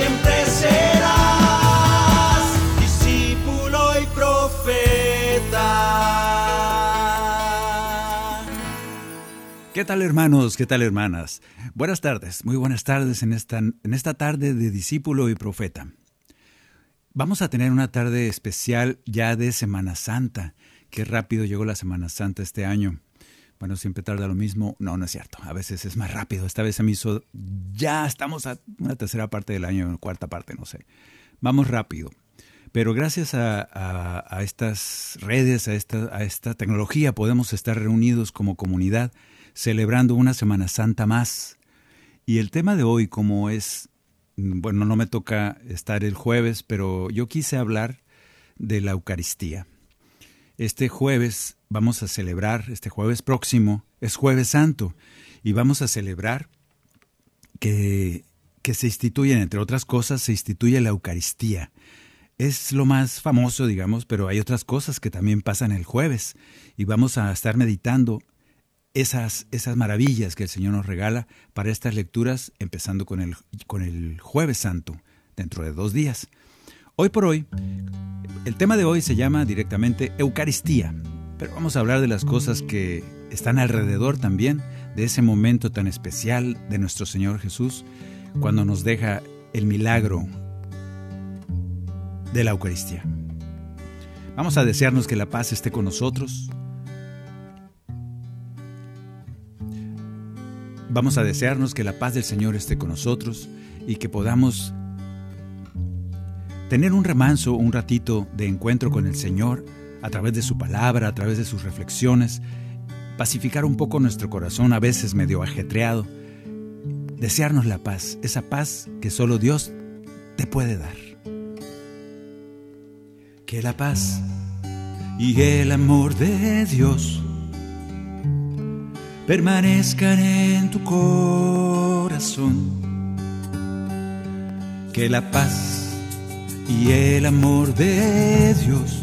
Siempre serás discípulo y profeta. ¿Qué tal hermanos? ¿Qué tal hermanas? Buenas tardes, muy buenas tardes en esta, en esta tarde de discípulo y profeta. Vamos a tener una tarde especial ya de Semana Santa. Qué rápido llegó la Semana Santa este año. Bueno, siempre tarda lo mismo. No, no es cierto. A veces es más rápido. Esta vez se me hizo... Ya estamos a una tercera parte del año, cuarta parte, no sé. Vamos rápido. Pero gracias a, estas redes, a esta, tecnología, podemos estar reunidos como comunidad celebrando una Semana Santa más. Y el tema de hoy, como es, bueno, no me toca estar el jueves, pero yo quise hablar de la Eucaristía. Este jueves vamos a celebrar, este jueves próximo, es jueves santo, y vamos a celebrar que, que se instituyen, entre otras cosas, se instituye la Eucaristía. Es lo más famoso, digamos, pero hay otras cosas que también pasan el jueves, y vamos a estar meditando esas, esas maravillas que el Señor nos regala para estas lecturas, empezando con el, con el jueves santo, dentro de dos días. Hoy por hoy, el tema de hoy se llama directamente Eucaristía, pero vamos a hablar de las cosas que están alrededor también de ese momento tan especial de nuestro Señor Jesús, cuando nos deja el milagro de la Eucaristía. Vamos a desearnos que la paz esté con nosotros. Vamos a desearnos que la paz del Señor esté con nosotros y que podamos tener un remanso, un ratito de encuentro con el Señor a través de su palabra, a través de sus reflexiones, pacificar un poco nuestro corazón, a veces medio ajetreado, desearnos la paz, esa paz que solo Dios te puede dar. Que la paz y el amor de Dios permanezcan en tu corazón. Que la paz y el amor de Dios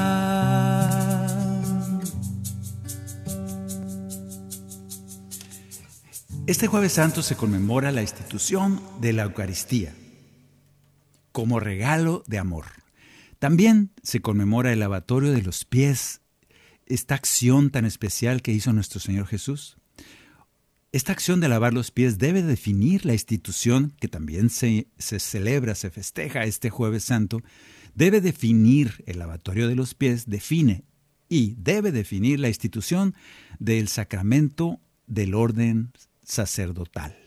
Este jueves santo se conmemora la institución de la Eucaristía como regalo de amor. También se conmemora el lavatorio de los pies, esta acción tan especial que hizo nuestro Señor Jesús. Esta acción de lavar los pies debe definir la institución que también se, se celebra, se festeja este jueves santo, debe definir el lavatorio de los pies, define y debe definir la institución del sacramento del orden sacerdotal.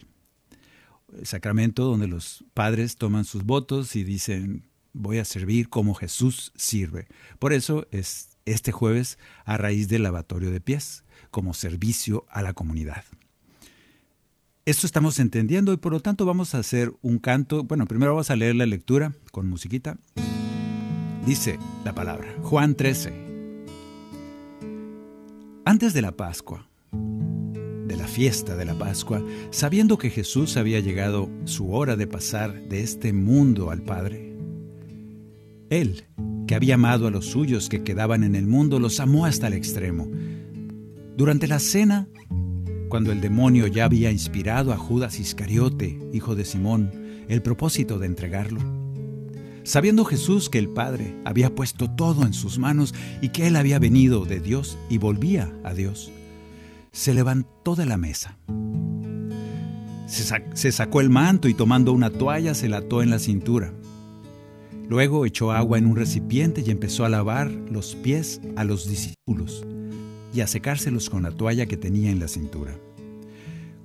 El sacramento donde los padres toman sus votos y dicen, voy a servir como Jesús sirve. Por eso es este jueves a raíz del lavatorio de pies, como servicio a la comunidad. Esto estamos entendiendo y por lo tanto vamos a hacer un canto. Bueno, primero vamos a leer la lectura con musiquita. Dice la palabra, Juan 13. Antes de la Pascua, fiesta de la Pascua, sabiendo que Jesús había llegado su hora de pasar de este mundo al Padre. Él, que había amado a los suyos que quedaban en el mundo, los amó hasta el extremo. Durante la cena, cuando el demonio ya había inspirado a Judas Iscariote, hijo de Simón, el propósito de entregarlo, sabiendo Jesús que el Padre había puesto todo en sus manos y que Él había venido de Dios y volvía a Dios, se levantó de la mesa. Se, sacó el manto y tomando una toalla se la ató en la cintura. Luego echó agua en un recipiente y empezó a lavar los pies a los discípulos y a secárselos con la toalla que tenía en la cintura.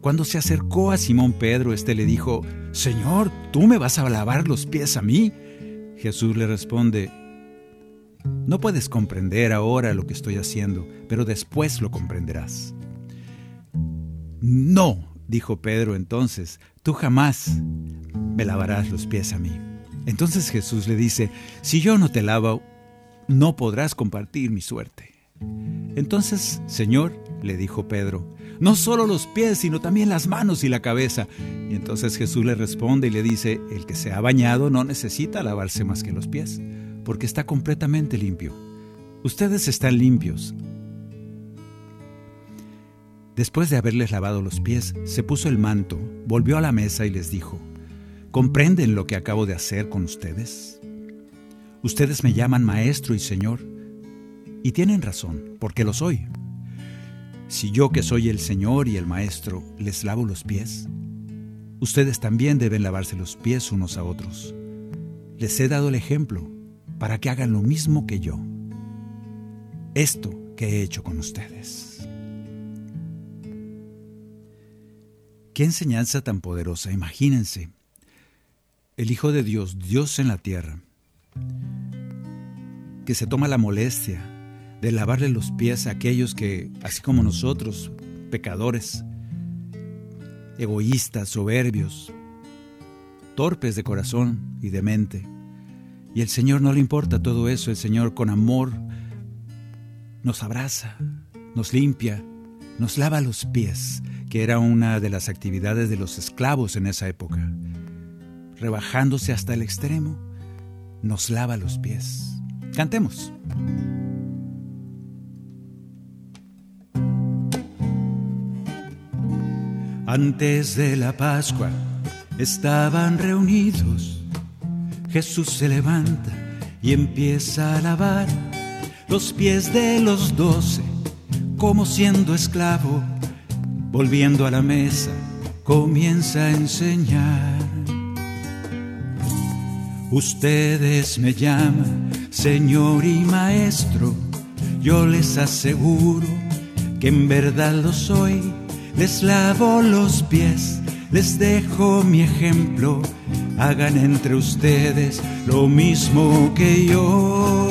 Cuando se acercó a Simón Pedro, éste le dijo, Señor, ¿tú me vas a lavar los pies a mí? Jesús le responde, No puedes comprender ahora lo que estoy haciendo, pero después lo comprenderás. No, dijo Pedro entonces, tú jamás me lavarás los pies a mí. Entonces Jesús le dice, si yo no te lavo, no podrás compartir mi suerte. Entonces, Señor, le dijo Pedro, no solo los pies, sino también las manos y la cabeza. Y entonces Jesús le responde y le dice, el que se ha bañado no necesita lavarse más que los pies, porque está completamente limpio. Ustedes están limpios. Después de haberles lavado los pies, se puso el manto, volvió a la mesa y les dijo, ¿comprenden lo que acabo de hacer con ustedes? Ustedes me llaman maestro y señor, y tienen razón, porque lo soy. Si yo que soy el Señor y el Maestro les lavo los pies, ustedes también deben lavarse los pies unos a otros. Les he dado el ejemplo para que hagan lo mismo que yo. Esto que he hecho con ustedes. Qué enseñanza tan poderosa, imagínense. El Hijo de Dios, Dios en la tierra, que se toma la molestia de lavarle los pies a aquellos que, así como nosotros, pecadores, egoístas, soberbios, torpes de corazón y de mente. Y el Señor no le importa todo eso, el Señor con amor nos abraza, nos limpia, nos lava los pies, que era una de las actividades de los esclavos en esa época. Rebajándose hasta el extremo, nos lava los pies. Cantemos. Antes de la Pascua estaban reunidos. Jesús se levanta y empieza a lavar los pies de los doce, como siendo esclavo, volviendo a la mesa, comienza a enseñar. Ustedes me llaman Señor y Maestro, yo les aseguro que en verdad lo soy les lavo los pies, les dejo mi ejemplo, hagan entre ustedes lo mismo que yo.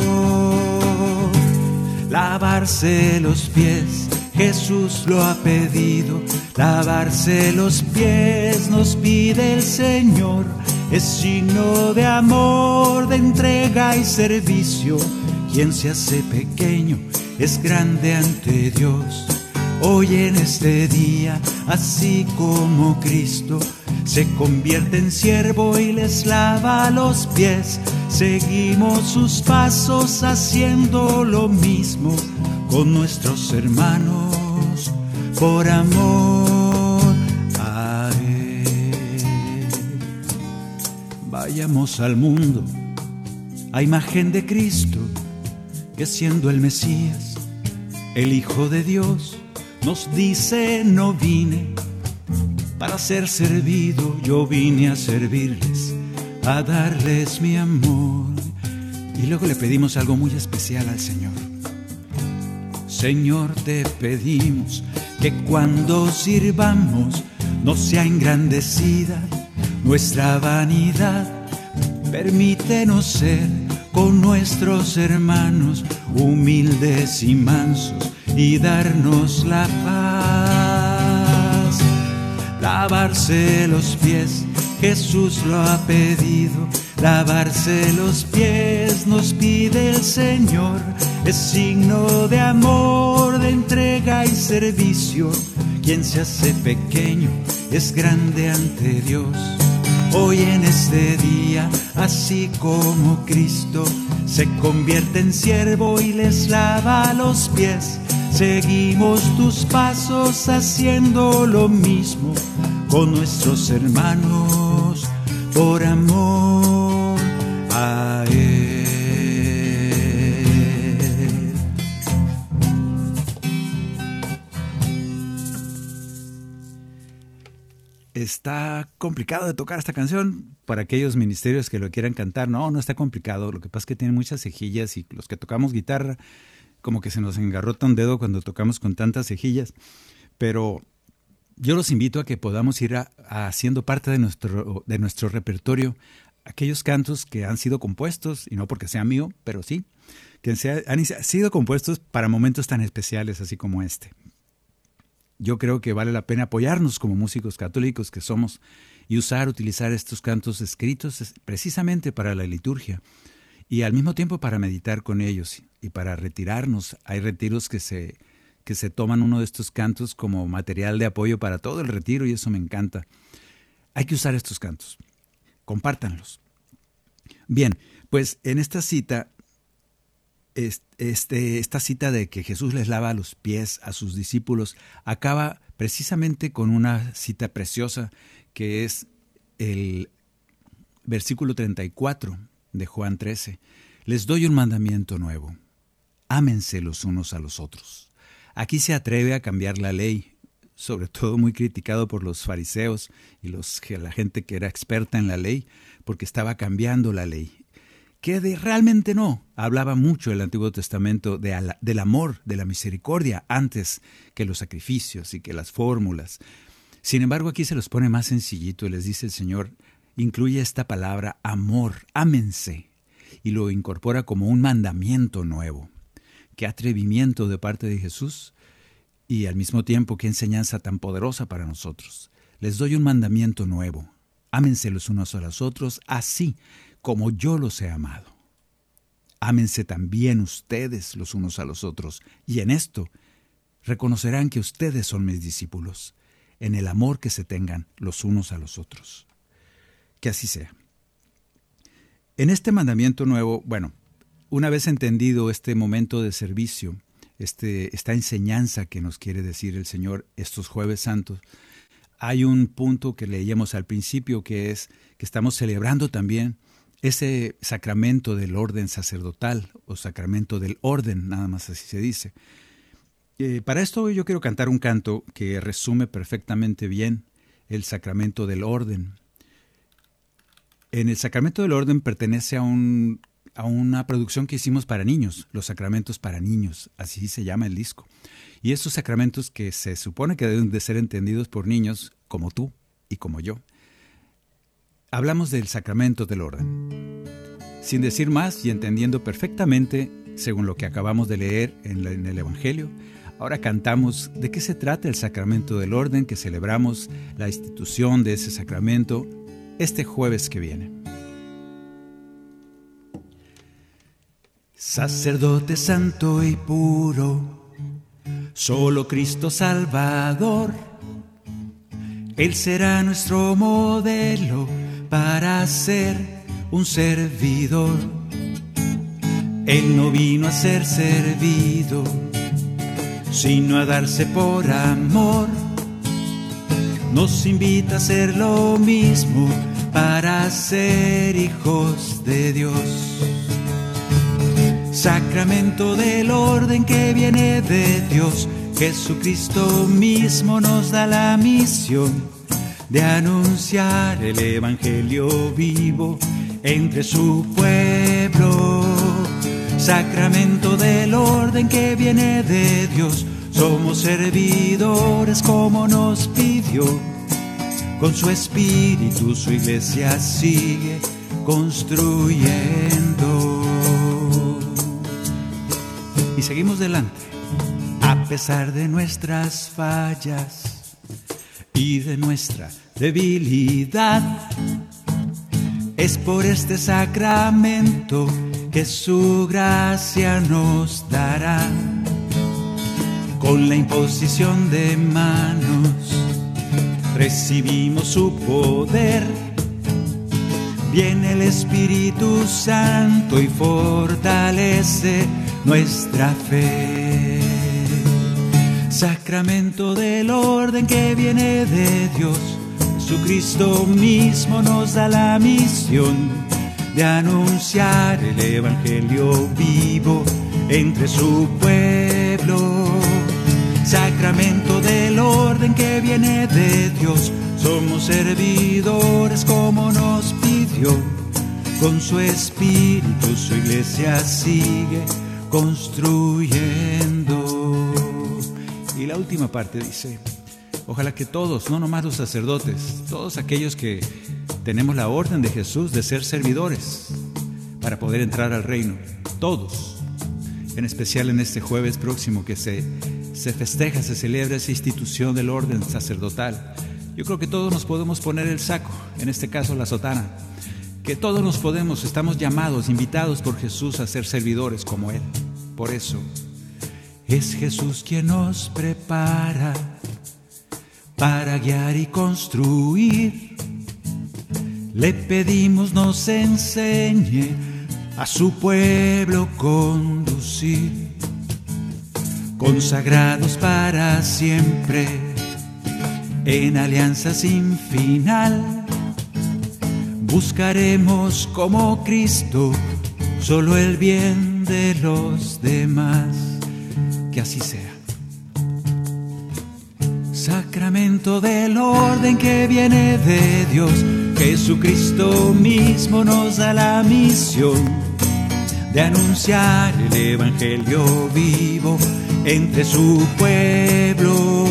Lavarse los pies, Jesús lo ha pedido, lavarse los pies nos pide el Señor, es signo de amor, de entrega y servicio. Quien se hace pequeño es grande ante Dios hoy en este día, así como Cristo se convierte en siervo y les lava los pies. Seguimos sus pasos haciendo lo mismo con nuestros hermanos por amor a Él. Vayamos al mundo a imagen de Cristo, que siendo el Mesías, el Hijo de Dios, nos dice no vine para ser servido, yo vine a servirles, a darles mi amor. Y luego le pedimos algo muy especial al Señor. Señor, te pedimos que cuando sirvamos no sea engrandecida nuestra vanidad. Permítenos ser con nuestros hermanos humildes y mansos y darnos la paz. Lavarse los pies, Jesús lo ha pedido. Lavarse los pies nos pide el Señor, es signo de amor, de entrega y servicio. Quien se hace pequeño es grande ante Dios. Hoy en este día, así como Cristo se convierte en siervo y les lava los pies, seguimos tus pasos haciendo lo mismo con nuestros hermanos por amor a Él. Está complicado de tocar esta canción para aquellos ministerios que lo quieran cantar. No, no está complicado. Lo que pasa es que tiene muchas cejillas y los que tocamos guitarra, como que se nos engarrota un dedo cuando tocamos con tantas cejillas. Pero yo los invito a que podamos ir haciendo parte de nuestro, de nuestro repertorio aquellos cantos que han sido compuestos, y no porque sea mío, pero sí, que han sido compuestos para momentos tan especiales así como este. Yo creo que vale la pena apoyarnos como músicos católicos que somos y usar, utilizar estos cantos escritos precisamente para la liturgia y al mismo tiempo para meditar con ellos y para retirarnos. Hay retiros que se que se toman uno de estos cantos como material de apoyo para todo el retiro y eso me encanta. Hay que usar estos cantos. Compártanlos. Bien, pues en esta cita, este, esta cita de que Jesús les lava los pies a sus discípulos acaba precisamente con una cita preciosa que es el versículo 34 de Juan 13. Les doy un mandamiento nuevo. Ámense los unos a los otros. Aquí se atreve a cambiar la ley, sobre todo muy criticado por los fariseos y la gente que era experta en la ley, porque estaba cambiando la ley. Que de, realmente no. Hablaba mucho el Antiguo Testamento de, del amor, de la misericordia, antes que los sacrificios y que las fórmulas. Sin embargo, aquí se los pone más sencillito y les dice el Señor, incluye esta palabra amor, ámense, y lo incorpora como un mandamiento nuevo. Qué atrevimiento de parte de Jesús y al mismo tiempo qué enseñanza tan poderosa para nosotros. Les doy un mandamiento nuevo. Ámense los unos a los otros así como yo los he amado. Ámense también ustedes los unos a los otros y en esto reconocerán que ustedes son mis discípulos, en el amor que se tengan los unos a los otros. Que así sea. En este mandamiento nuevo, bueno, una vez entendido este momento de servicio, este, esta enseñanza que nos quiere decir el Señor estos jueves santos, hay un punto que leíamos al principio que es que estamos celebrando también ese sacramento del orden sacerdotal o sacramento del orden, nada más así se dice. Eh, para esto yo quiero cantar un canto que resume perfectamente bien el sacramento del orden. En el sacramento del orden pertenece a un a una producción que hicimos para niños, los sacramentos para niños, así se llama el disco. Y estos sacramentos que se supone que deben de ser entendidos por niños como tú y como yo. Hablamos del sacramento del orden. Sin decir más y entendiendo perfectamente, según lo que acabamos de leer en el Evangelio, ahora cantamos de qué se trata el sacramento del orden que celebramos la institución de ese sacramento este jueves que viene. Sacerdote santo y puro, solo Cristo Salvador. Él será nuestro modelo para ser un servidor. Él no vino a ser servido, sino a darse por amor. Nos invita a hacer lo mismo para ser hijos de Dios. Sacramento del orden que viene de Dios, Jesucristo mismo nos da la misión de anunciar el Evangelio vivo entre su pueblo. Sacramento del orden que viene de Dios, somos servidores como nos pidió. Con su espíritu su iglesia sigue construyendo y seguimos delante, a pesar de nuestras fallas y de nuestra debilidad. Es por este sacramento que su gracia nos dará. con la imposición de manos recibimos su poder. Viene el Espíritu Santo y fortalece nuestra fe. Sacramento del orden que viene de Dios, Jesucristo mismo nos da la misión de anunciar el Evangelio vivo entre su pueblo. Sacramento del orden que viene de Dios, somos servidores como nos pidió. Con su espíritu su iglesia sigue construyendo. Y la última parte dice, ojalá que todos, no nomás los sacerdotes, todos aquellos que tenemos la orden de Jesús de ser servidores para poder entrar al reino, todos, en especial en este jueves próximo que se, se festeja, se celebra esa institución del orden sacerdotal. Yo creo que todos nos podemos poner el saco, en este caso la sotana, que todos nos podemos, estamos llamados, invitados por Jesús a ser servidores como Él. Por eso, es Jesús quien nos prepara para guiar y construir. Le pedimos nos enseñe a su pueblo conducir, consagrados para siempre en alianza sin final. Buscaremos como Cristo solo el bien de los demás. Que así sea. Sacramento del orden que viene de Dios, Jesucristo mismo nos da la misión de anunciar el Evangelio vivo entre su pueblo.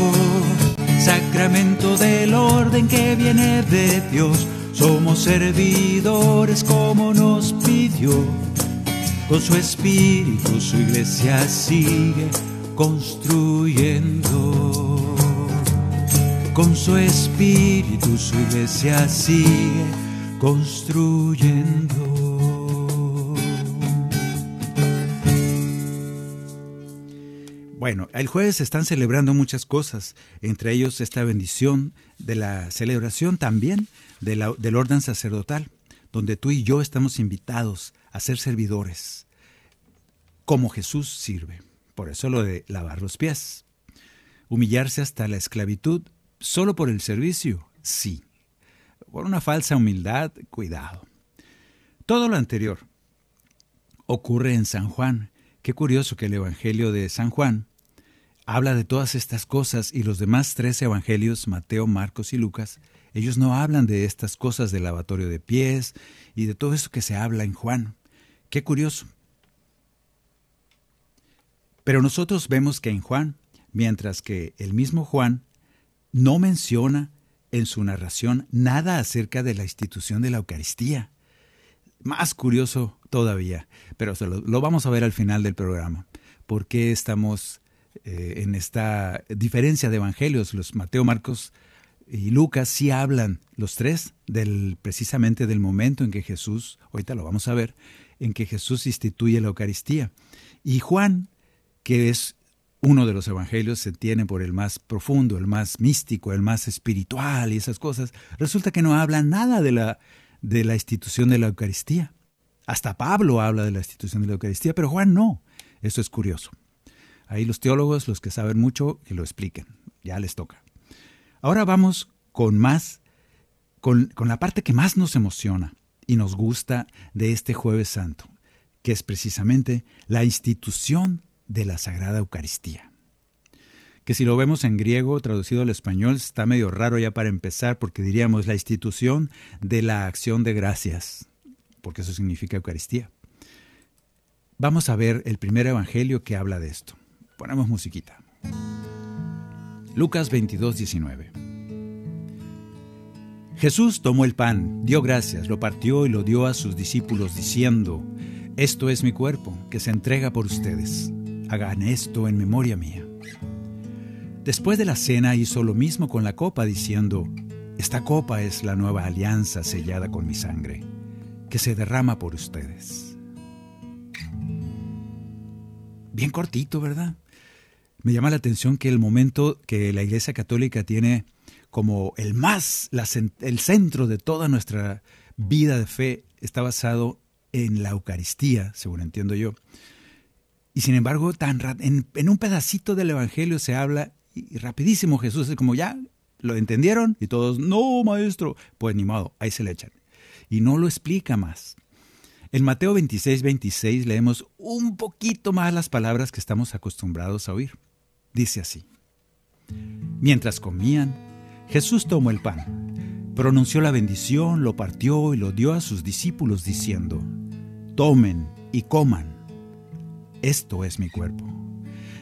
Sacramento del orden que viene de Dios, somos servidores como nos pidió. Con su espíritu su iglesia sigue construyendo. Con su espíritu su iglesia sigue construyendo. Bueno, el jueves se están celebrando muchas cosas, entre ellos esta bendición de la celebración también del orden sacerdotal, donde tú y yo estamos invitados a ser servidores, como Jesús sirve. Por eso lo de lavar los pies. Humillarse hasta la esclavitud solo por el servicio, sí. Por una falsa humildad, cuidado. Todo lo anterior ocurre en San Juan. Qué curioso que el Evangelio de San Juan habla de todas estas cosas y los demás tres evangelios, Mateo, Marcos y Lucas, ellos no hablan de estas cosas del lavatorio de pies y de todo eso que se habla en Juan. Qué curioso. Pero nosotros vemos que en Juan, mientras que el mismo Juan no menciona en su narración nada acerca de la institución de la Eucaristía. Más curioso todavía, pero lo, vamos a ver al final del programa. ¿Por qué estamos eh, en esta diferencia de evangelios, los Mateo, Marcos y Lucas sí hablan los tres del precisamente del momento en que Jesús, ahorita lo vamos a ver, en que Jesús instituye la Eucaristía. Y Juan, que es uno de los evangelios, se tiene por el más profundo, el más místico, el más espiritual y esas cosas, resulta que no habla nada de la, de la institución de la Eucaristía. Hasta Pablo habla de la institución de la Eucaristía, pero Juan no. Eso es curioso. Ahí los teólogos, los que saben mucho, que lo expliquen. Ya les toca. Ahora vamos con más, con, con la parte que más nos emociona y nos gusta de este jueves santo, que es precisamente la institución de la Sagrada Eucaristía. Que si lo vemos en griego traducido al español está medio raro ya para empezar porque diríamos la institución de la acción de gracias, porque eso significa Eucaristía. Vamos a ver el primer evangelio que habla de esto. Ponemos musiquita. Lucas 22, 19. Jesús tomó el pan, dio gracias, lo partió y lo dio a sus discípulos diciendo, Esto es mi cuerpo, que se entrega por ustedes. Hagan esto en memoria mía. Después de la cena hizo lo mismo con la copa, diciendo, Esta copa es la nueva alianza sellada con mi sangre, que se derrama por ustedes. Bien cortito, ¿verdad? Me llama la atención que el momento que la Iglesia Católica tiene como el más, el centro de toda nuestra vida de fe está basado en la Eucaristía, según entiendo yo. Y sin embargo, tan en, en un pedacito del Evangelio se habla y rapidísimo Jesús es como ya lo entendieron y todos, no, maestro, pues ni modo, ahí se le echan. Y no lo explica más. En Mateo 26, 26 leemos un poquito más las palabras que estamos acostumbrados a oír. Dice así. Mientras comían, Jesús tomó el pan, pronunció la bendición, lo partió y lo dio a sus discípulos diciendo, tomen y coman, esto es mi cuerpo.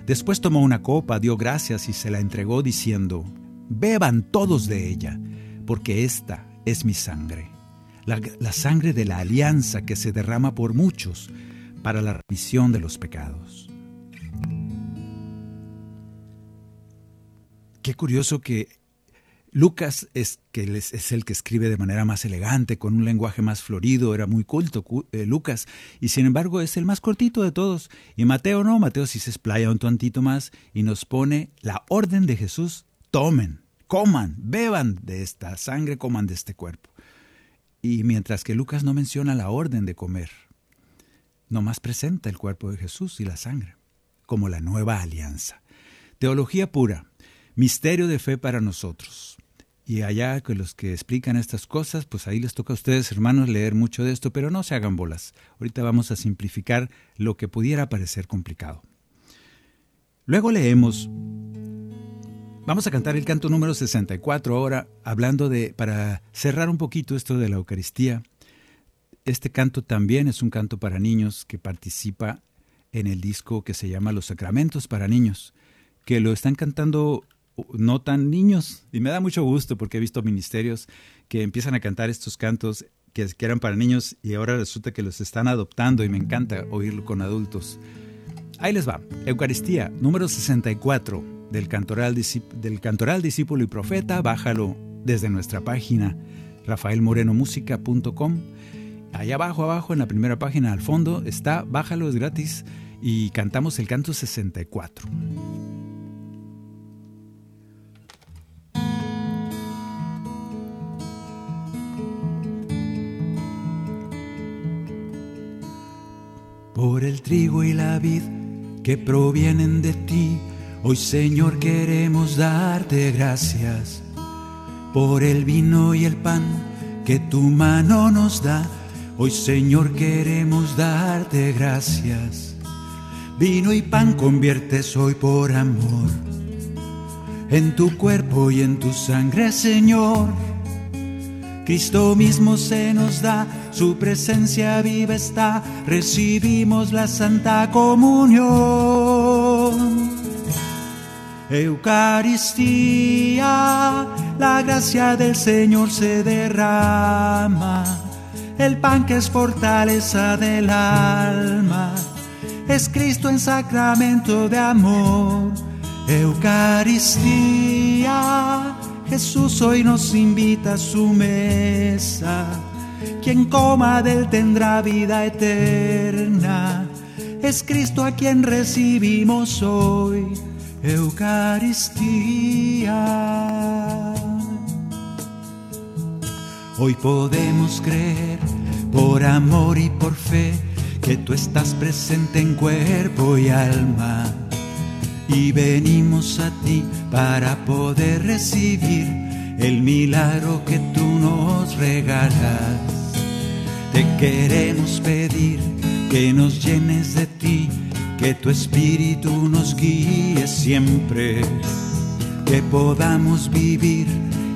Después tomó una copa, dio gracias y se la entregó diciendo, beban todos de ella, porque esta es mi sangre, la, la, sangre de la alianza que se derrama por muchos para la remisión de los pecados. Qué curioso que Lucas es, que es el que escribe de manera más elegante, con un lenguaje más florido, era muy culto eh, Lucas, y sin embargo es el más cortito de todos. Y Mateo no, Mateo sí se explaya un tontito más y nos pone la orden de Jesús, tomen, coman, beban de esta sangre, coman de este cuerpo. Y mientras que Lucas no menciona la orden de comer, nomás presenta el cuerpo de Jesús y la sangre, como la nueva alianza. Teología pura, misterio de fe para nosotros. Y allá que los que explican estas cosas, pues ahí les toca a ustedes, hermanos, leer mucho de esto, pero no se hagan bolas. Ahorita vamos a simplificar lo que pudiera parecer complicado. Luego leemos, vamos a cantar el canto número 64 ahora, hablando de, para cerrar un poquito esto de la Eucaristía. Este canto también es un canto para niños que participa en el disco que se llama Los Sacramentos para Niños, que lo están cantando no tan niños. Y me da mucho gusto porque he visto ministerios que empiezan a cantar estos cantos que, eran para niños y ahora resulta que los están adoptando y me encanta oírlo con adultos. Ahí les va. Eucaristía, número 64 del Cantoral, del Cantoral Discípulo y Profeta. Bájalo desde nuestra página rafaelmorenomusica.com. Allá abajo, abajo, en la primera página al fondo está, bájalo, es gratis y cantamos el canto 64. Por el trigo y la vid que provienen de ti. Hoy Señor queremos darte gracias por el vino y el pan que tu mano nos da. Hoy Señor queremos darte gracias. Vino y pan conviertes hoy por amor en tu cuerpo y en tu sangre, Señor Cristo mismo se nos da, su presencia viva está, recibimos la Santa Comunión. Eucaristía, la gracia del Señor se derrama, el pan que es fortaleza del alma, es Cristo en sacramento de amor. Eucaristía, Jesús hoy nos invita a su mesa. Quien coma de él tendrá vida eterna. Es Cristo a quien recibimos hoy Eucaristía. Hoy podemos creer por amor y por fe que tú estás presente en cuerpo y alma y venimos a ti para poder recibir el milagro que tú nos regalas. Te queremos pedir que nos llenes de ti, que tu espíritu nos guíe siempre, que podamos vivir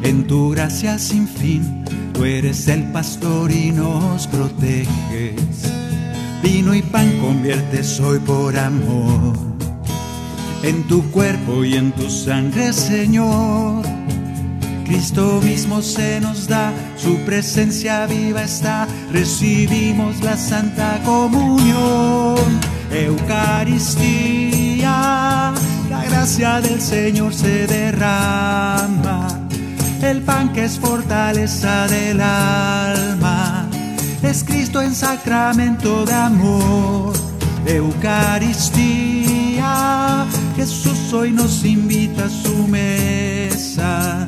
en tu gracia sin fin. Tú eres el pastor y nos proteges. Vino y pan conviertes hoy por amor en tu cuerpo y en tu sangre, Señor. Cristo mismo se nos da, su presencia viva está, recibimos la Santa Comunión, Eucaristía, la gracia del Señor se derrama, el pan que es fortaleza del alma, es Cristo en sacramento de amor, Eucaristía. Jesús hoy nos invita a su mesa.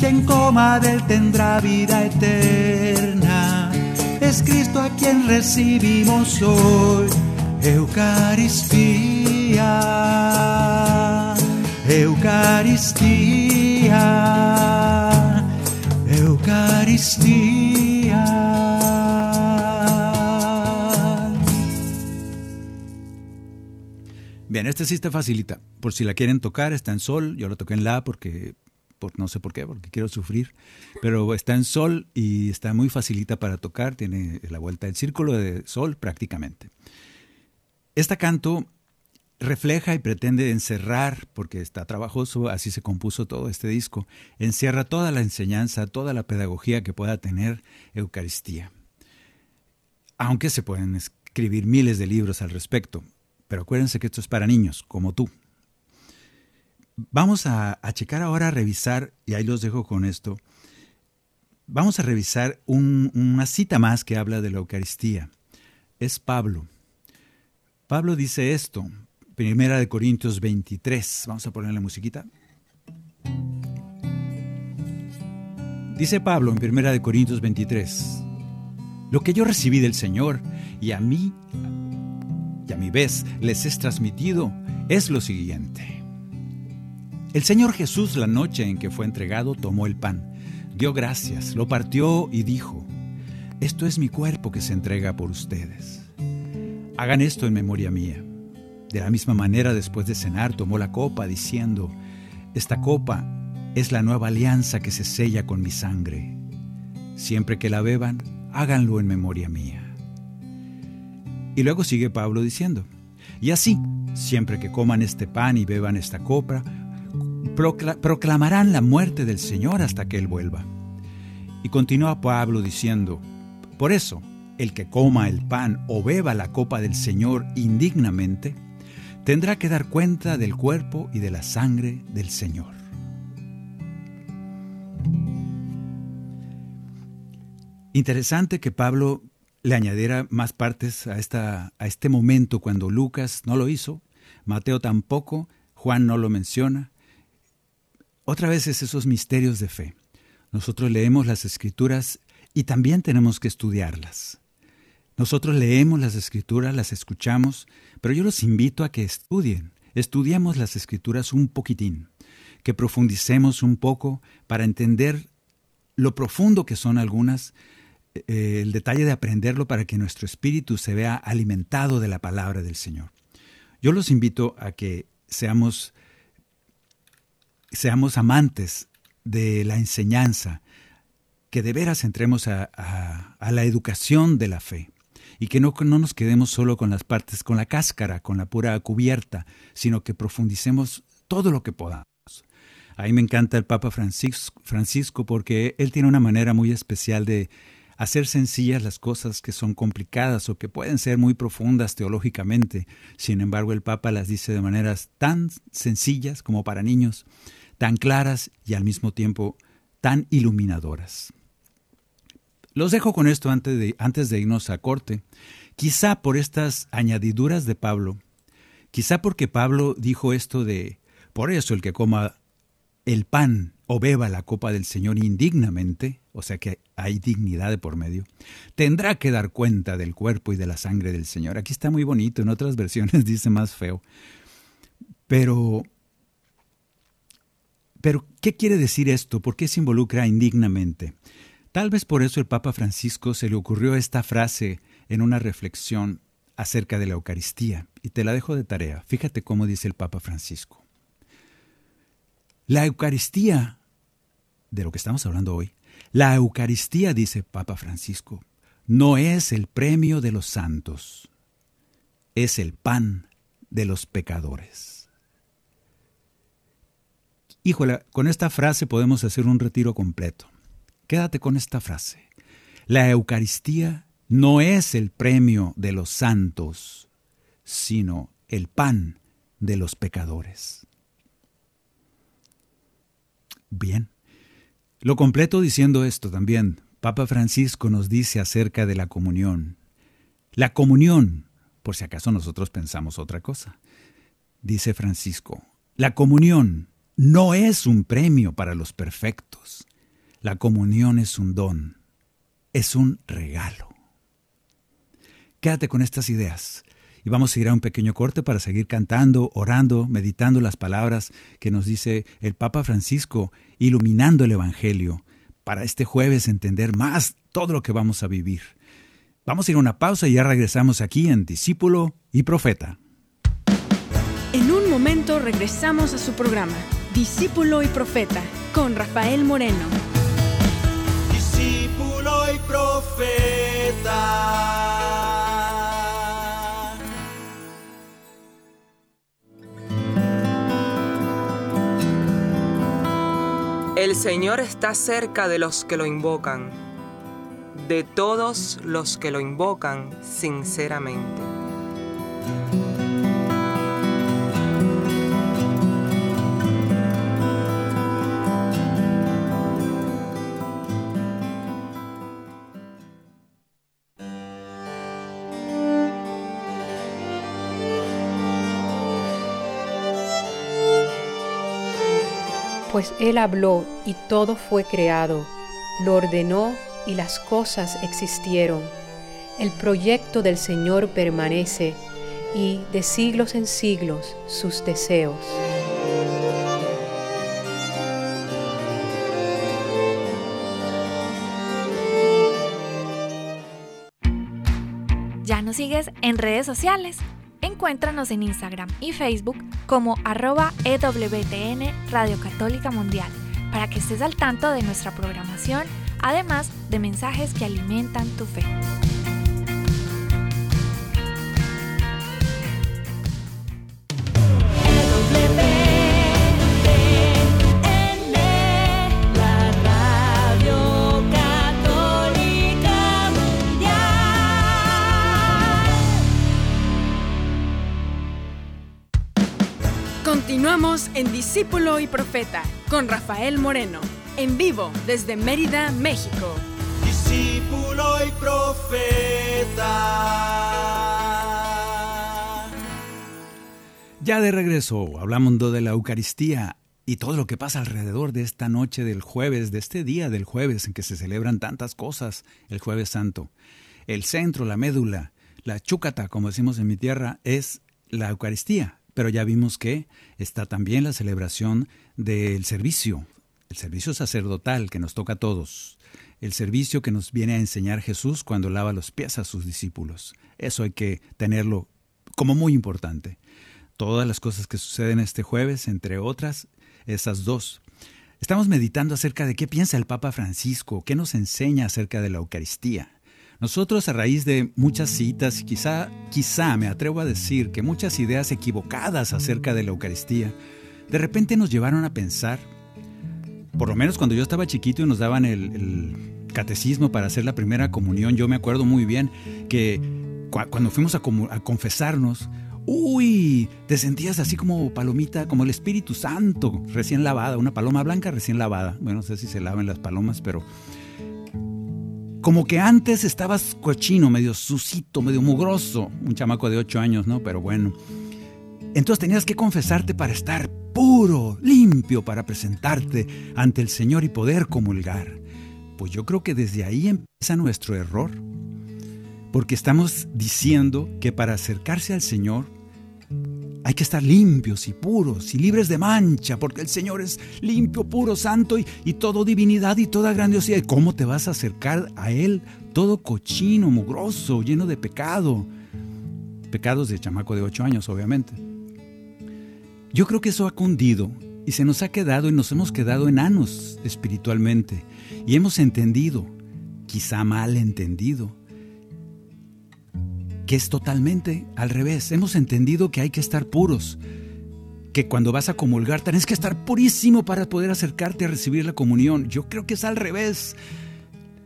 Quien coma de él tendrá vida eterna. Es Cristo a quien recibimos hoy. Eucaristía, Eucaristía, Eucaristía. Bien, este sí te facilita. Por si la quieren tocar, está en sol. Yo lo toqué en la porque, por, no sé por qué, porque quiero sufrir. Pero está en sol y está muy facilita para tocar. Tiene la vuelta del círculo de sol prácticamente. Este canto refleja y pretende encerrar, porque está trabajoso, así se compuso todo este disco, encierra toda la enseñanza, toda la pedagogía que pueda tener Eucaristía. Aunque se pueden escribir miles de libros al respecto. Pero acuérdense que esto es para niños, como tú. Vamos a, checar ahora, a revisar, y ahí los dejo con esto. Vamos a revisar una cita más que habla de la Eucaristía. Es Pablo. Pablo dice esto, Primera de Corintios 23. Vamos a poner la musiquita. Dice Pablo en Primera de Corintios 23, lo que yo recibí del Señor y a mí a mi vez les es transmitido es lo siguiente. El Señor Jesús la noche en que fue entregado tomó el pan, dio gracias, lo partió y dijo, esto es mi cuerpo que se entrega por ustedes. Hagan esto en memoria mía. De la misma manera, después de cenar, tomó la copa diciendo, esta copa es la nueva alianza que se sella con mi sangre. Siempre que la beban, háganlo en memoria mía. Y luego sigue Pablo diciendo, y así, siempre que coman este pan y beban esta copa, proclamarán la muerte del Señor hasta que Él vuelva. Y continúa Pablo diciendo, por eso, el que coma el pan o beba la copa del Señor indignamente, tendrá que dar cuenta del cuerpo y de la sangre del Señor. Interesante que Pablo le añadiera más partes a, esta, a este momento cuando Lucas no lo hizo, Mateo tampoco, Juan no lo menciona. Otra vez es esos misterios de fe. Nosotros leemos las escrituras y también tenemos que estudiarlas. Nosotros leemos las escrituras, las escuchamos, pero yo los invito a que estudien, estudiemos las escrituras un poquitín, que profundicemos un poco para entender lo profundo que son algunas eh, el detalle de aprenderlo para que nuestro espíritu se vea alimentado de la palabra del Señor. Yo los invito a que seamos, seamos amantes de la enseñanza, que de veras entremos a, la educación de la fe y que no, no, nos quedemos solo con las partes, con la cáscara, con la pura cubierta, sino que profundicemos todo lo que podamos. A mí me encanta el Papa Francisco porque él tiene una manera muy especial de, hacer sencillas las cosas que son complicadas o que pueden ser muy profundas teológicamente. Sin embargo, el Papa las dice de maneras tan sencillas como para niños, tan claras y al mismo tiempo tan iluminadoras. Los dejo con esto antes de, antes de irnos a corte. Quizá por estas añadiduras de Pablo, quizá porque Pablo dijo esto de, por eso el que coma el pan o beba la copa del Señor indignamente, o sea que hay dignidad de por medio, tendrá que dar cuenta del cuerpo y de la sangre del Señor. Aquí está muy bonito, en otras versiones dice más feo. Pero, pero, ¿qué quiere decir esto? ¿Por qué se involucra indignamente? Tal vez por eso el Papa Francisco se le ocurrió esta frase en una reflexión acerca de la Eucaristía, y te la dejo de tarea. Fíjate cómo dice el Papa Francisco. La Eucaristía de lo que estamos hablando hoy. La Eucaristía, dice Papa Francisco, no es el premio de los santos, es el pan de los pecadores. Híjole, con esta frase podemos hacer un retiro completo. Quédate con esta frase. La Eucaristía no es el premio de los santos, sino el pan de los pecadores. Bien, lo completo diciendo esto también. Papa Francisco nos dice acerca de la comunión. La comunión, por si acaso nosotros pensamos otra cosa. dice Francisco, la comunión no es un premio para los perfectos. La comunión es un don, es un regalo. Quédate con estas ideas y vamos a ir a un pequeño corte para seguir cantando, orando, meditando las palabras que nos dice el Papa Francisco, iluminando el Evangelio, para este jueves entender más todo lo que vamos a vivir. Vamos a ir a una pausa y ya regresamos aquí en Discípulo y Profeta. En un momento regresamos a su programa, Discípulo y Profeta, con Rafael Moreno. Discípulo y Profeta. El Señor está cerca de los que lo invocan, de todos los que lo invocan sinceramente. Pues Él habló y todo fue creado, lo ordenó y las cosas existieron. El proyecto del Señor permanece y de siglos en siglos sus deseos. ¿Ya nos sigues en redes sociales? Encuéntranos en Instagram y Facebook como arroba EWTN Radio Católica Mundial para que estés al tanto de nuestra programación, además de mensajes que alimentan tu fe. En Discípulo y Profeta con Rafael Moreno, en vivo desde Mérida, México. Discípulo y Profeta. Ya de regreso, hablamos de la Eucaristía y todo lo que pasa alrededor de esta noche del jueves, de este día del jueves en que se celebran tantas cosas, el jueves santo. El centro, la médula, la chúcata, como decimos en mi tierra, es la Eucaristía, pero ya vimos que está también la celebración del servicio, el servicio sacerdotal que nos toca a todos, el servicio que nos viene a enseñar Jesús cuando lava los pies a sus discípulos. Eso hay que tenerlo como muy importante. Todas las cosas que suceden este jueves, entre otras, esas dos. Estamos meditando acerca de qué piensa el Papa Francisco, qué nos enseña acerca de la Eucaristía. Nosotros a raíz de muchas citas, quizá, quizá me atrevo a decir que muchas ideas equivocadas acerca de la Eucaristía, de repente nos llevaron a pensar, por lo menos cuando yo estaba chiquito y nos daban el, catecismo para hacer la primera comunión, yo me acuerdo muy bien que cuando fuimos a, a confesarnos, uy, te sentías así como palomita, como el Espíritu Santo recién lavada, una paloma blanca recién lavada. Bueno, no sé si se lavan las palomas, pero como que antes estabas cochino, medio sucito, medio mugroso, un chamaco de ocho años, ¿no? Pero bueno. Entonces tenías que confesarte para estar puro, limpio, para presentarte ante el Señor y poder comulgar. Pues yo creo que desde ahí empieza nuestro error. Porque estamos diciendo que para acercarse al Señor hay que estar limpios y puros y libres de mancha, porque el Señor es limpio, puro, santo y, y todo divinidad y toda grandiosidad. ¿Y cómo te vas a acercar a Él todo cochino, mugroso, lleno de pecado? Pecados de chamaco de ocho años, obviamente. Yo creo que eso ha cundido y se nos ha quedado y nos hemos quedado enanos espiritualmente y hemos entendido, quizá mal entendido, que es totalmente al revés. Hemos entendido que hay que estar puros, que cuando vas a comulgar tienes que estar purísimo para poder acercarte a recibir la comunión. Yo creo que es al revés.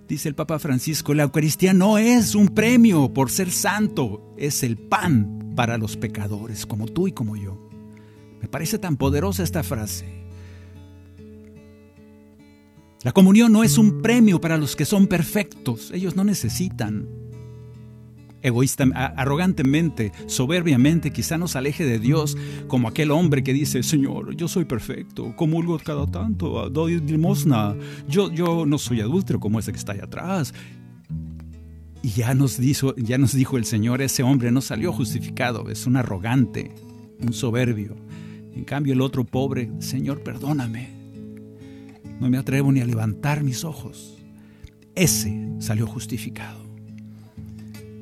Dice el Papa Francisco, la Eucaristía no es un premio por ser santo, es el pan para los pecadores, como tú y como yo. Me parece tan poderosa esta frase. La comunión no es un premio para los que son perfectos, ellos no necesitan egoísta, arrogantemente, soberbiamente, quizá nos aleje de Dios como aquel hombre que dice, Señor, yo soy perfecto, comulgo cada tanto, doy limosna, yo, yo no soy adúltero como ese que está ahí atrás. Y ya nos, dijo, ya nos dijo el Señor, ese hombre no salió justificado, es un arrogante, un soberbio. En cambio el otro pobre, Señor, perdóname. No me atrevo ni a levantar mis ojos. Ese salió justificado.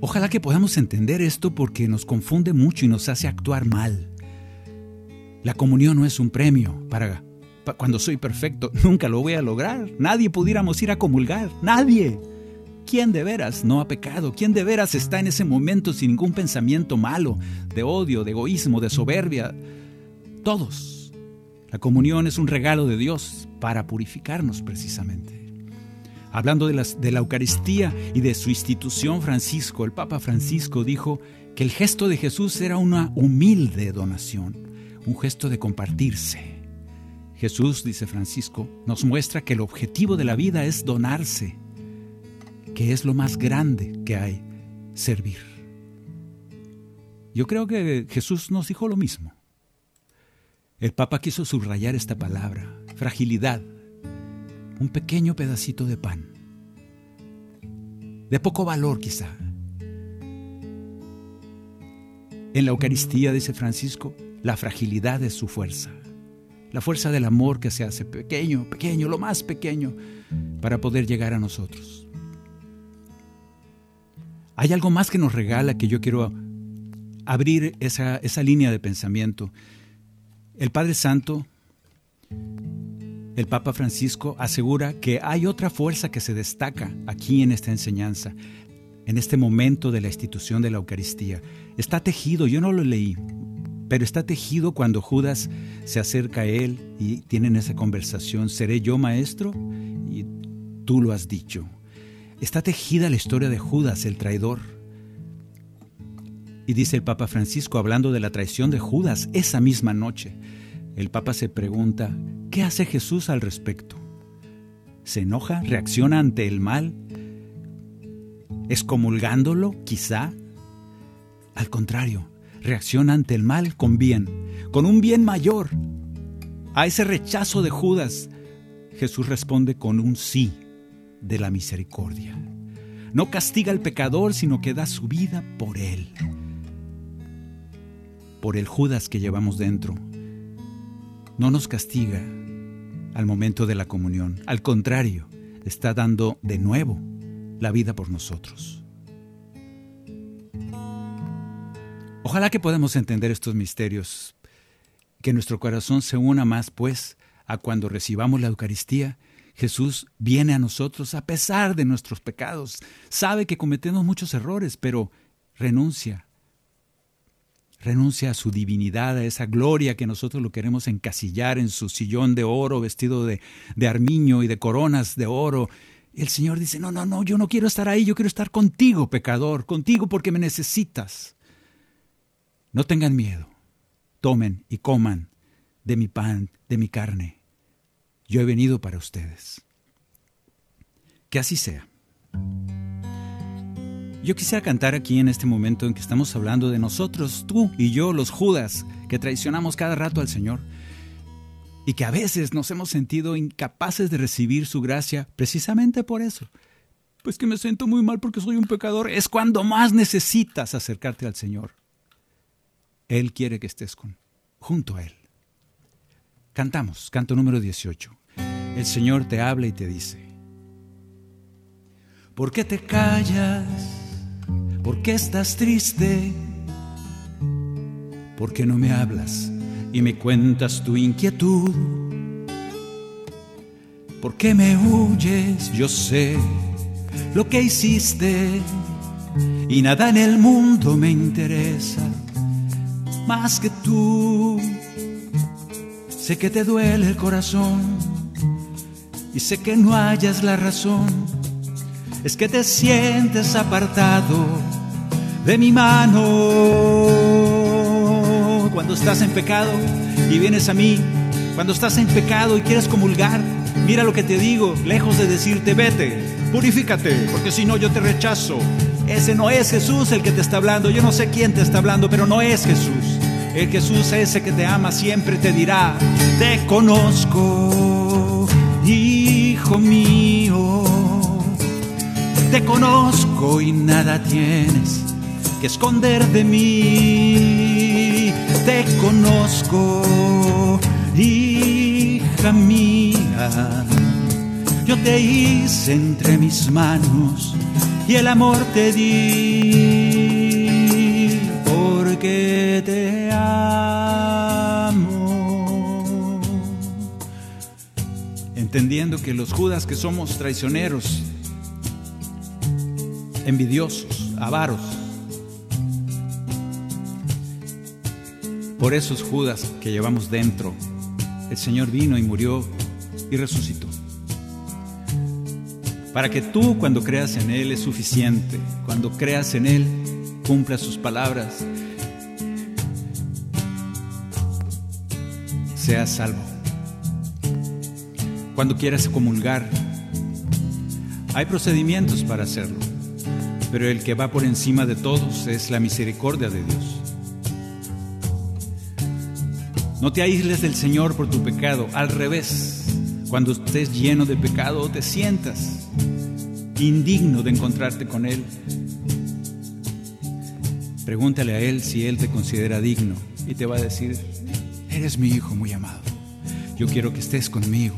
Ojalá que podamos entender esto porque nos confunde mucho y nos hace actuar mal. La comunión no es un premio para, cuando soy perfecto. Nunca lo voy a lograr. Nadie pudiéramos ir a comulgar. Nadie. ¿Quién de veras no ha pecado? ¿Quién de veras está en ese momento sin ningún pensamiento malo, de odio, de egoísmo, de soberbia? Todos. La comunión es un regalo de Dios para purificarnos precisamente. Hablando de, de la Eucaristía y de su institución, Francisco, el Papa Francisco dijo que el gesto de Jesús era una humilde donación, un gesto de compartirse. Jesús, dice Francisco, nos muestra que el objetivo de la vida es donarse, que es lo más grande que hay, servir. Yo creo que Jesús nos dijo lo mismo. El Papa quiso subrayar esta palabra, fragilidad, un pequeño pedacito de pan, de poco valor quizá. En la Eucaristía, dice Francisco, la fragilidad es su fuerza, la fuerza del amor que se hace pequeño, pequeño, lo más pequeño, para poder llegar a nosotros. Hay algo más que nos regala que yo quiero abrir esa, esa línea de pensamiento. El Padre Santo, el Papa Francisco, asegura que hay otra fuerza que se destaca aquí en esta enseñanza, en este momento de la institución de la Eucaristía. Está tejido, yo no lo leí, pero está tejido cuando Judas se acerca a él y tienen esa conversación, ¿seré yo maestro? Y tú lo has dicho. Está tejida la historia de Judas, el traidor. Y dice el Papa Francisco, hablando de la traición de Judas esa misma noche, el Papa se pregunta, ¿qué hace Jesús al respecto? ¿Se enoja? ¿Reacciona ante el mal? ¿Excomulgándolo, quizá? Al contrario, reacciona ante el mal con bien, con un bien mayor. A ese rechazo de Judas, Jesús responde con un sí de la misericordia. No castiga al pecador, sino que da su vida por él. Por el Judas que llevamos dentro. No nos castiga al momento de la comunión. Al contrario, está dando de nuevo la vida por nosotros. Ojalá que podamos entender estos misterios, que nuestro corazón se una más, pues, a cuando recibamos la Eucaristía Jesús viene a nosotros a pesar de nuestros pecados. Sabe que cometemos muchos errores, pero renuncia. Renuncia a su divinidad, a esa gloria que nosotros lo queremos encasillar en su sillón de oro, vestido de, de armiño y de coronas de oro. El Señor dice, no, no, no, yo no quiero estar ahí, yo quiero estar contigo, pecador, contigo porque me necesitas. No tengan miedo, tomen y coman de mi pan, de mi carne yo he venido para ustedes. Que así sea. Yo quisiera cantar aquí en este momento en que estamos hablando de nosotros, tú y yo, los Judas, que traicionamos cada rato al Señor y que a veces nos hemos sentido incapaces de recibir su gracia precisamente por eso. Pues que me siento muy mal porque soy un pecador. Es cuando más necesitas acercarte al Señor. Él quiere que estés con, junto a Él. Cantamos, canto número 18 el Señor te habla y te dice, ¿por qué te callas? ¿Por qué estás triste? ¿Por qué no me hablas y me cuentas tu inquietud? ¿Por qué me huyes? Yo sé lo que hiciste y nada en el mundo me interesa más que tú. Sé que te duele el corazón y sé que no hayas la razón, es que te sientes apartado de mi mano. Cuando estás en pecado y vienes a mí, cuando estás en pecado y quieres comulgar, mira lo que te digo, lejos de decirte vete, purifícate, porque si no yo te rechazo. Ese no es Jesús el que te está hablando, yo no sé quién te está hablando, pero no es Jesús. El Jesús ese que te ama siempre te dirá, te conozco, hijo mío, te conozco y nada tienes que esconder de mí. Te conozco, hija mía. Yo te hice entre mis manos y el amor te di porque te amo. Entendiendo que los judas que somos traicioneros, envidiosos, avaros, Por esos Judas que llevamos dentro, el Señor vino y murió y resucitó. Para que tú cuando creas en Él es suficiente, cuando creas en Él cumpla sus palabras, seas salvo. Cuando quieras comulgar, hay procedimientos para hacerlo, pero el que va por encima de todos es la misericordia de Dios. No te aísles del Señor por tu pecado, al revés. Cuando estés lleno de pecado, te sientas indigno de encontrarte con Él. Pregúntale a Él si Él te considera digno y te va a decir, eres mi hijo muy amado. Yo quiero que estés conmigo.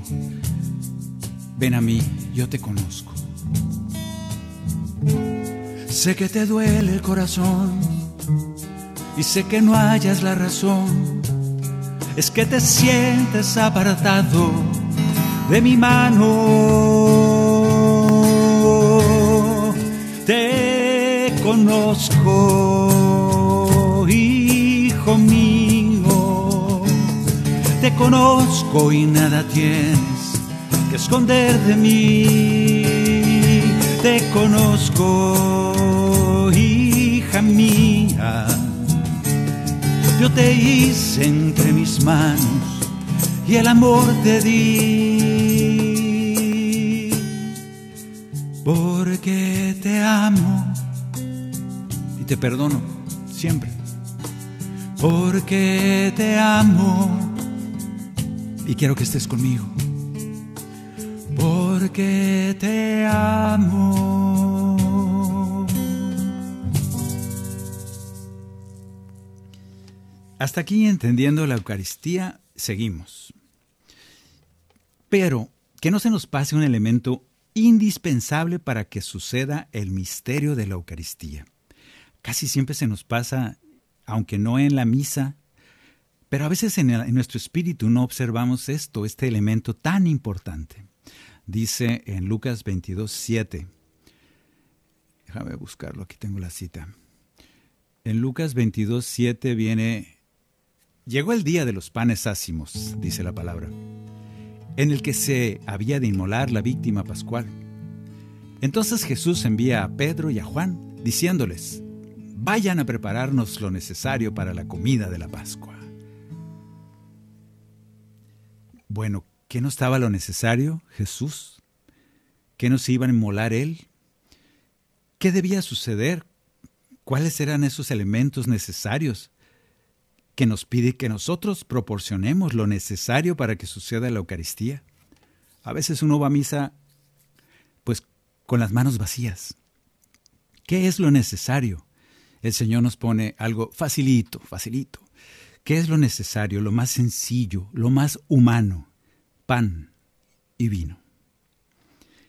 Ven a mí, yo te conozco. Sé que te duele el corazón y sé que no hayas la razón es que te sientes apartado de mi mano. Te conozco, hijo mío, te conozco y nada tienes que esconder de mí. Te conozco, mía yo te hice entre mis manos y el amor te di. Porque te amo y te perdono siempre. Porque te amo y quiero que estés conmigo. Porque te amo. Hasta aquí entendiendo la Eucaristía, seguimos. Pero que no se nos pase un elemento indispensable para que suceda el misterio de la Eucaristía. Casi siempre se nos pasa, aunque no en la misa, pero a veces en, nuestro espíritu no observamos esto, este elemento tan importante. Dice en Lucas 22, 7. Déjame buscarlo, aquí tengo la cita. En Lucas 22, 7 viene Llegó el día de los panes ácimos, dice la palabra, en el que se había de inmolar la víctima pascual. Entonces Jesús envía a Pedro y a Juan, diciéndoles, vayan a prepararnos lo necesario para la comida de la Pascua. Bueno, ¿qué no estaba lo necesario? Jesús. ¿Qué nos iba a inmolar Él? ¿Qué debía suceder? ¿Cuáles eran esos elementos necesarios? Que nos pide que nosotros proporcionemos lo necesario para que suceda la Eucaristía. A veces uno va a misa pues con las manos vacías. ¿Qué es lo necesario? El Señor nos pone algo facilito, facilito. ¿Qué es lo necesario, lo más sencillo, lo más humano? Pan y vino.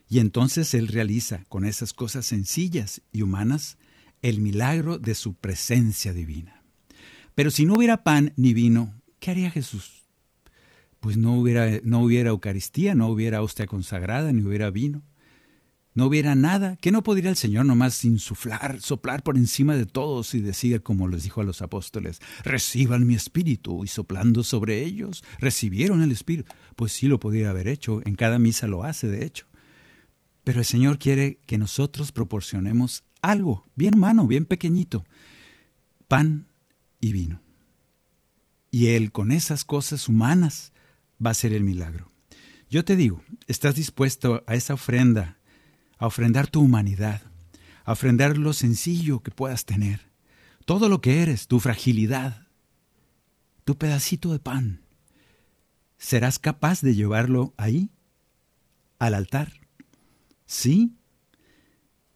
Y entonces Él realiza con esas cosas sencillas y humanas el milagro de su presencia divina. Pero si no hubiera pan ni vino, ¿qué haría Jesús? Pues no hubiera, no hubiera Eucaristía, no hubiera hostia consagrada, ni hubiera vino. No hubiera nada. ¿Qué no podría el Señor nomás insuflar, soplar por encima de todos y decir, como les dijo a los apóstoles, reciban mi espíritu? Y soplando sobre ellos, recibieron el espíritu. Pues sí lo podría haber hecho. En cada misa lo hace, de hecho. Pero el Señor quiere que nosotros proporcionemos algo, bien humano, bien pequeñito. Pan y vino. Y Él con esas cosas humanas va a hacer el milagro. Yo te digo, ¿estás dispuesto a esa ofrenda, a ofrendar tu humanidad, a ofrendar lo sencillo que puedas tener, todo lo que eres, tu fragilidad, tu pedacito de pan. ¿Serás capaz de llevarlo ahí, al altar? ¿Sí?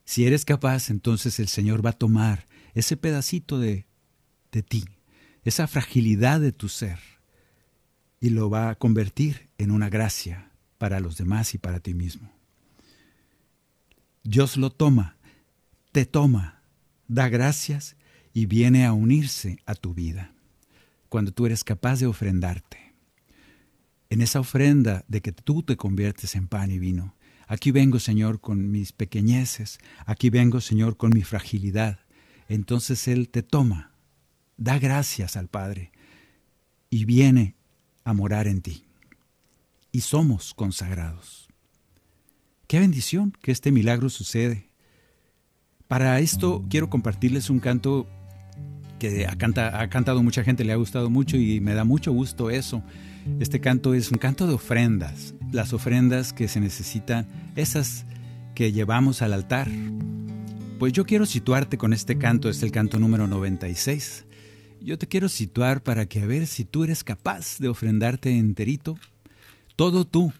Si eres capaz, entonces el Señor va a tomar ese pedacito de, de ti, esa fragilidad de tu ser, y lo va a convertir en una gracia para los demás y para ti mismo. Dios lo toma, te toma, da gracias y viene a unirse a tu vida cuando tú eres capaz de ofrendarte. En esa ofrenda de que tú te conviertes en pan y vino. Aquí vengo, Señor, con mis pequeñeces, aquí vengo, Señor, con mi fragilidad. Entonces Él te toma, da gracias al Padre y viene a morar en ti. Y somos consagrados. Qué bendición que este milagro sucede. Para esto quiero compartirles un canto que ha, ha, cantado mucha gente, le ha gustado mucho y me da mucho gusto eso. Este canto es un canto de ofrendas, las ofrendas que se necesitan, esas que llevamos al altar. Pues yo quiero situarte con este canto, es el canto número 96. Yo te quiero situar para que a ver si tú eres capaz de ofrendarte enterito, todo tú.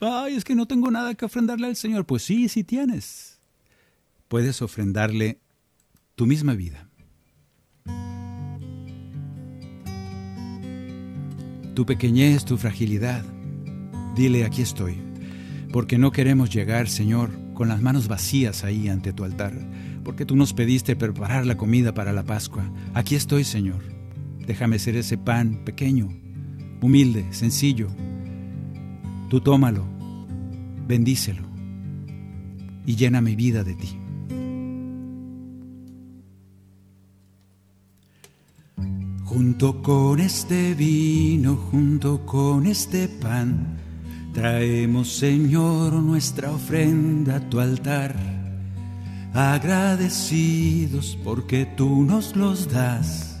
Ay, es que no tengo nada que ofrendarle al Señor. Pues sí, sí tienes. Puedes ofrendarle tu misma vida. Tu pequeñez, tu fragilidad. Dile, aquí estoy, porque no queremos llegar, Señor, con las manos vacías ahí ante tu altar porque tú nos pediste preparar la comida para la Pascua. Aquí estoy, Señor. Déjame ser ese pan pequeño, humilde, sencillo. Tú tómalo, bendícelo y llena mi vida de ti. Junto con este vino, junto con este pan, traemos, Señor, nuestra ofrenda a tu altar agradecidos porque tú nos los das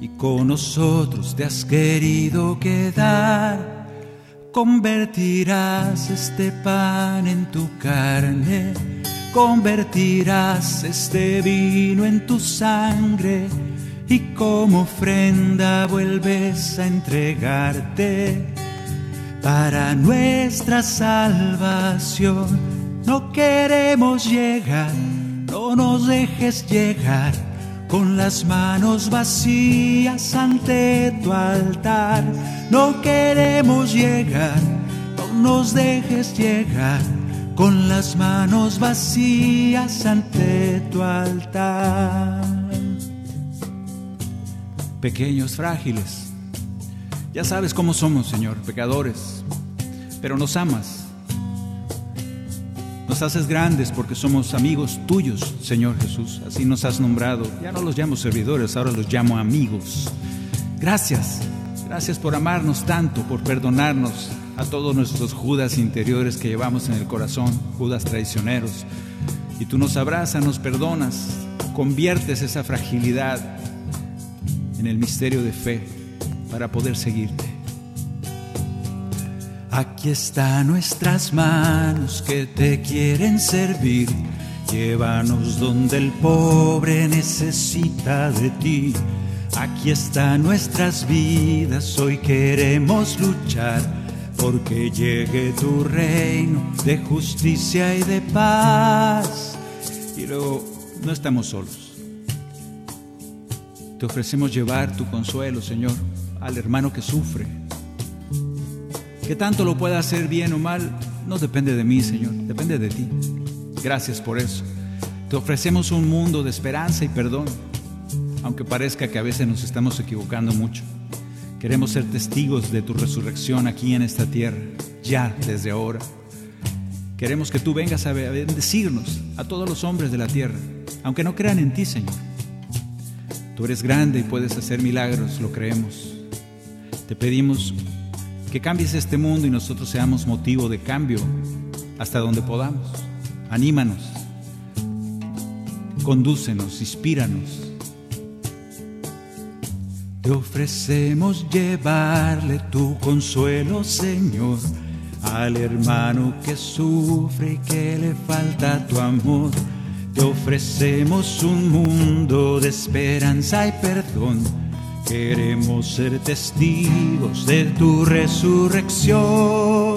y con nosotros te has querido quedar. Convertirás este pan en tu carne, convertirás este vino en tu sangre y como ofrenda vuelves a entregarte para nuestra salvación no queremos llegar, no nos dejes llegar con las manos vacías ante tu altar. No queremos llegar, no nos dejes llegar con las manos vacías ante tu altar. Pequeños, frágiles, ya sabes cómo somos, Señor, pecadores, pero nos amas haces grandes porque somos amigos tuyos, Señor Jesús. Así nos has nombrado. Ya no los llamo servidores, ahora los llamo amigos. Gracias. Gracias por amarnos tanto, por perdonarnos a todos nuestros Judas interiores que llevamos en el corazón, Judas traicioneros. Y tú nos abrazas, nos perdonas, conviertes esa fragilidad en el misterio de fe para poder seguirte. Aquí están nuestras manos que te quieren servir. Llévanos donde el pobre necesita de ti. Aquí están nuestras vidas, hoy queremos luchar porque llegue tu reino de justicia y de paz. Y luego no estamos solos. Te ofrecemos llevar tu consuelo, Señor, al hermano que sufre, que tanto lo pueda hacer bien o mal, no depende de mí, Señor, depende de ti. Gracias por eso. Te ofrecemos un mundo de esperanza y perdón, aunque parezca que a veces nos estamos equivocando mucho. Queremos ser testigos de tu resurrección aquí en esta tierra, ya desde ahora. Queremos que tú vengas a bendecirnos a todos los hombres de la tierra, aunque no crean en ti, Señor. Tú eres grande y puedes hacer milagros, lo creemos. Te pedimos que cambies este mundo y nosotros seamos motivo de cambio hasta donde podamos. Anímanos, condúcenos, inspíranos. Te ofrecemos llevarle tu consuelo, Señor, al hermano que sufre y que le falta tu amor. Te ofrecemos un mundo de esperanza y perdón. Queremos ser testigos de tu resurrección.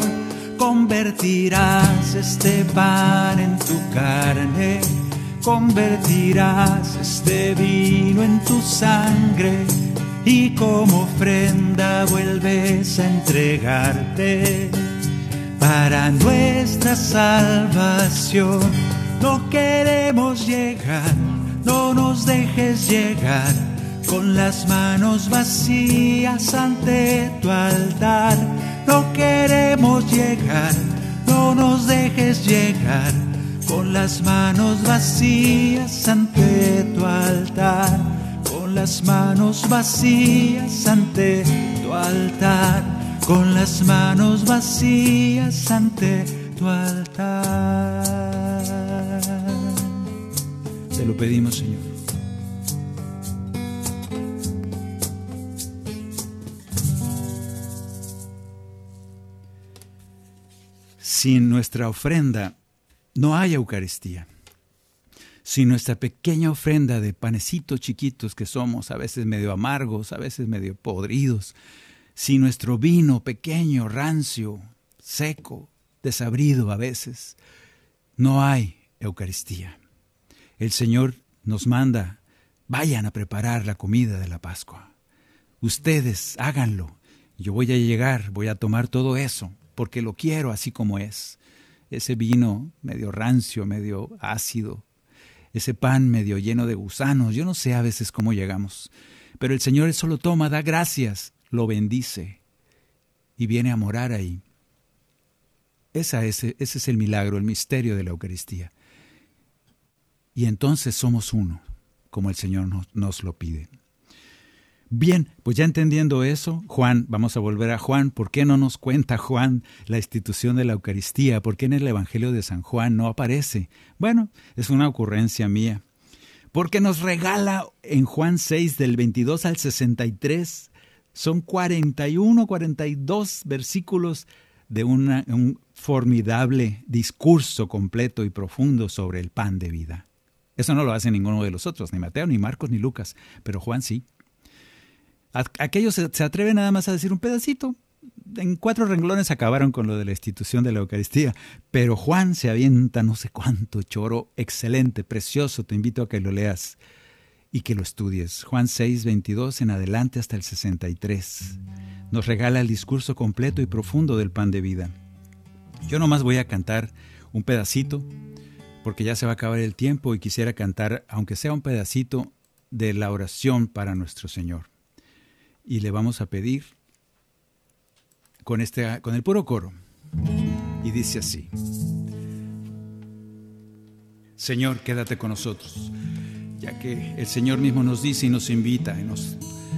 Convertirás este pan en tu carne. Convertirás este vino en tu sangre. Y como ofrenda vuelves a entregarte para nuestra salvación. No queremos llegar, no nos dejes llegar con las manos vacías ante tu altar. No queremos llegar, no nos dejes llegar con las manos vacías ante tu altar. Con las manos vacías ante tu altar con las manos vacías ante tu altar. Te lo pedimos, Señor. Sin nuestra ofrenda no hay Eucaristía. Sin nuestra pequeña ofrenda de panecitos chiquitos que somos, a veces medio amargos, a veces medio podridos, si nuestro vino pequeño, rancio, seco, desabrido a veces, no hay Eucaristía. El Señor nos manda, vayan a preparar la comida de la Pascua. Ustedes háganlo. Yo voy a llegar, voy a tomar todo eso, porque lo quiero así como es. Ese vino medio rancio, medio ácido, ese pan medio lleno de gusanos, yo no sé a veces cómo llegamos, pero el Señor solo toma, da gracias lo bendice y viene a morar ahí. Esa ese es el milagro, el misterio de la Eucaristía. Y entonces somos uno, como el Señor nos, nos lo pide. Bien, pues ya entendiendo eso, Juan, vamos a volver a Juan. ¿Por qué no nos cuenta Juan la institución de la Eucaristía? ¿Por qué en el Evangelio de San Juan no aparece? Bueno, es una ocurrencia mía. Porque nos regala en Juan 6 del 22 al 63 son 41, 42 versículos de un formidable discurso completo y profundo sobre el pan de vida. Eso no lo hace ninguno de los otros, ni Mateo, ni Marcos, ni Lucas, pero Juan sí. Aquellos se atreven nada más a decir un pedacito. En cuatro renglones acabaron con lo de la institución de la Eucaristía, pero Juan se avienta no sé cuánto choro, excelente, precioso, te invito a que lo leas y que lo estudies. Juan 6, 22 en adelante hasta el 63. Nos regala el discurso completo y profundo del pan de vida. Yo nomás voy a cantar un pedacito, porque ya se va a acabar el tiempo y quisiera cantar, aunque sea un pedacito, de la oración para nuestro Señor. Y le vamos a pedir con, este, con el puro coro. Y dice así. Señor, quédate con nosotros ya que el Señor mismo nos dice y nos invita, y nos,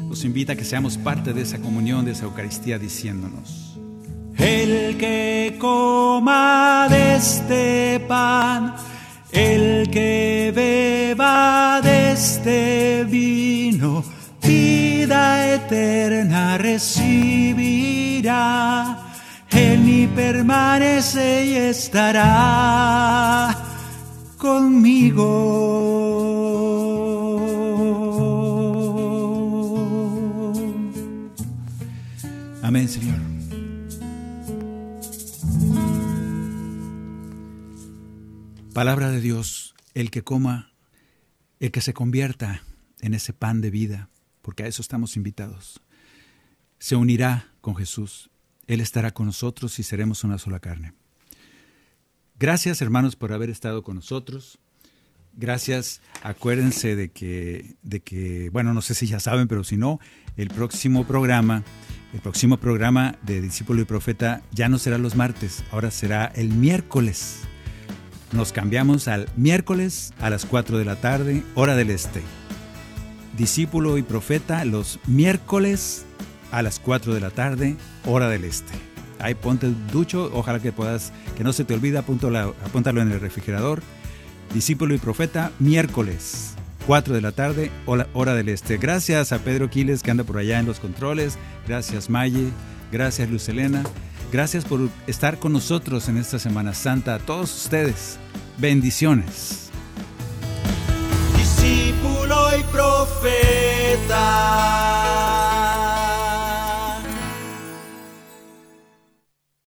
nos invita a que seamos parte de esa comunión, de esa Eucaristía, diciéndonos, el que coma de este pan, el que beba de este vino, eterna recibirá. En mí permanece y estará conmigo. Amén, Señor. Palabra de Dios, el que coma, el que se convierta en ese pan de vida, porque a eso estamos invitados, se unirá con Jesús. Él estará con nosotros y seremos una sola carne. Gracias hermanos por haber estado con nosotros. Gracias. Acuérdense de que, de que, bueno, no sé si ya saben, pero si no, el próximo programa el próximo programa de Discípulo y Profeta ya no será los martes, ahora será el miércoles. Nos cambiamos al miércoles a las 4 de la tarde, hora del este. Discípulo y Profeta los miércoles a las 4 de la tarde, hora del este. Ahí ponte ducho, ojalá que puedas, que no se te olvide, apúntalo en el refrigerador. Discípulo y Profeta, miércoles 4 de la tarde, hora del este. Gracias a Pedro Quiles que anda por allá en los controles. Gracias Maye. Gracias Luz Elena. Gracias por estar con nosotros en esta Semana Santa. A todos ustedes, bendiciones. Discípulo y profeta.